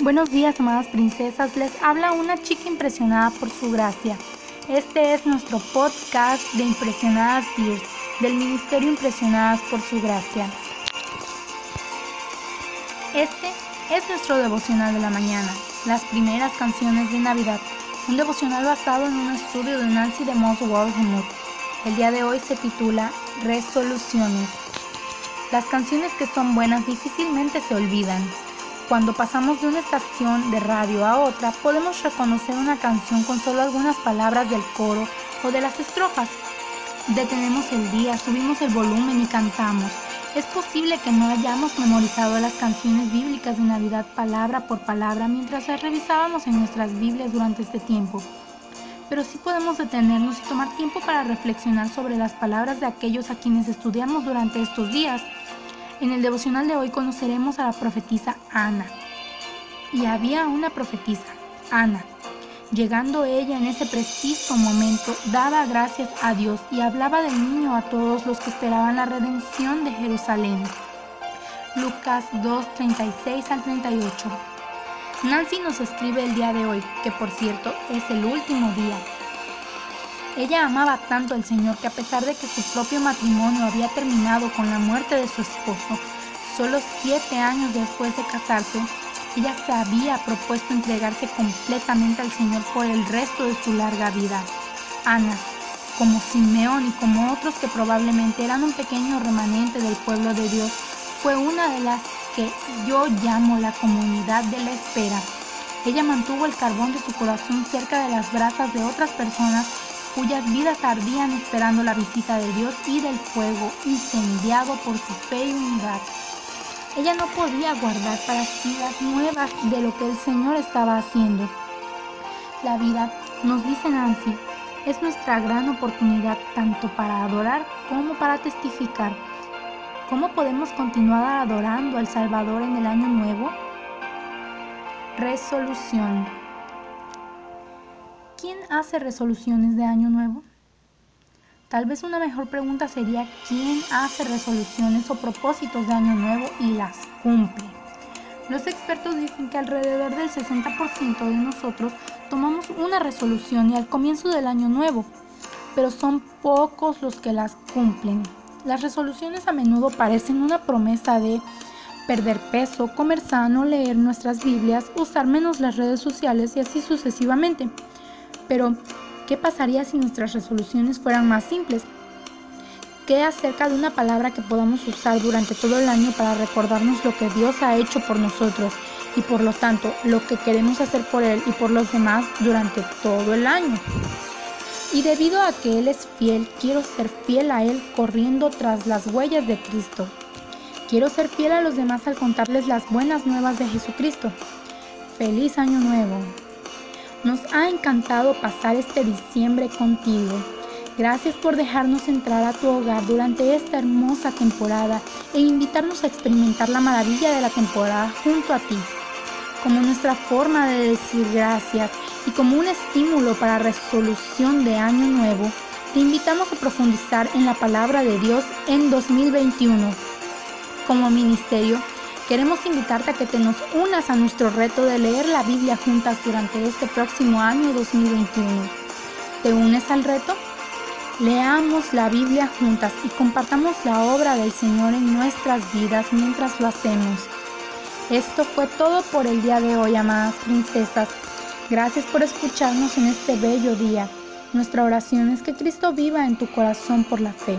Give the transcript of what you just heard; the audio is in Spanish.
Buenos días, amadas princesas. Les habla una chica impresionada por su gracia. Este es nuestro podcast de Impresionadas Tears, del Ministerio Impresionadas por su gracia. Este es nuestro devocional de la mañana, las primeras canciones de Navidad, un devocional basado en un estudio de Nancy de Moss Waldenwood. El día de hoy se titula Resoluciones. Las canciones que son buenas difícilmente se olvidan. Cuando pasamos de una estación de radio a otra, podemos reconocer una canción con solo algunas palabras del coro o de las estrofas. Detenemos el día, subimos el volumen y cantamos. Es posible que no hayamos memorizado las canciones bíblicas de Navidad palabra por palabra mientras las revisábamos en nuestras Biblias durante este tiempo. Pero sí podemos detenernos y tomar tiempo para reflexionar sobre las palabras de aquellos a quienes estudiamos durante estos días en el devocional de hoy conoceremos a la profetisa Ana. Y había una profetisa, Ana. Llegando ella en ese preciso momento, daba gracias a Dios y hablaba del niño a todos los que esperaban la redención de Jerusalén. Lucas 2, 36 al 38. Nancy nos escribe el día de hoy, que por cierto es el último día, ella amaba tanto al Señor que a pesar de que su propio matrimonio había terminado con la muerte de su esposo, solo siete años después de casarse, ella se había propuesto entregarse completamente al Señor por el resto de su larga vida. Ana, como Simeón y como otros que probablemente eran un pequeño remanente del pueblo de Dios, fue una de las que yo llamo la comunidad de la espera. Ella mantuvo el carbón de su corazón cerca de las brasas de otras personas cuyas vidas ardían esperando la visita de Dios y del fuego incendiado por su fe y unidad. Ella no podía guardar para sí las nuevas de lo que el Señor estaba haciendo. La vida, nos dice Nancy, es nuestra gran oportunidad tanto para adorar como para testificar. ¿Cómo podemos continuar adorando al Salvador en el año nuevo? Resolución. ¿Quién hace resoluciones de año nuevo? Tal vez una mejor pregunta sería ¿quién hace resoluciones o propósitos de año nuevo y las cumple? Los expertos dicen que alrededor del 60% de nosotros tomamos una resolución y al comienzo del año nuevo, pero son pocos los que las cumplen. Las resoluciones a menudo parecen una promesa de perder peso, comer sano, leer nuestras Biblias, usar menos las redes sociales y así sucesivamente. Pero, ¿qué pasaría si nuestras resoluciones fueran más simples? ¿Qué acerca de una palabra que podamos usar durante todo el año para recordarnos lo que Dios ha hecho por nosotros y por lo tanto lo que queremos hacer por Él y por los demás durante todo el año? Y debido a que Él es fiel, quiero ser fiel a Él corriendo tras las huellas de Cristo. Quiero ser fiel a los demás al contarles las buenas nuevas de Jesucristo. Feliz año nuevo. Nos ha encantado pasar este diciembre contigo. Gracias por dejarnos entrar a tu hogar durante esta hermosa temporada e invitarnos a experimentar la maravilla de la temporada junto a ti. Como nuestra forma de decir gracias y como un estímulo para resolución de año nuevo, te invitamos a profundizar en la palabra de Dios en 2021. Como ministerio, Queremos invitarte a que te nos unas a nuestro reto de leer la Biblia juntas durante este próximo año 2021. ¿Te unes al reto? Leamos la Biblia juntas y compartamos la obra del Señor en nuestras vidas mientras lo hacemos. Esto fue todo por el día de hoy, amadas princesas. Gracias por escucharnos en este bello día. Nuestra oración es que Cristo viva en tu corazón por la fe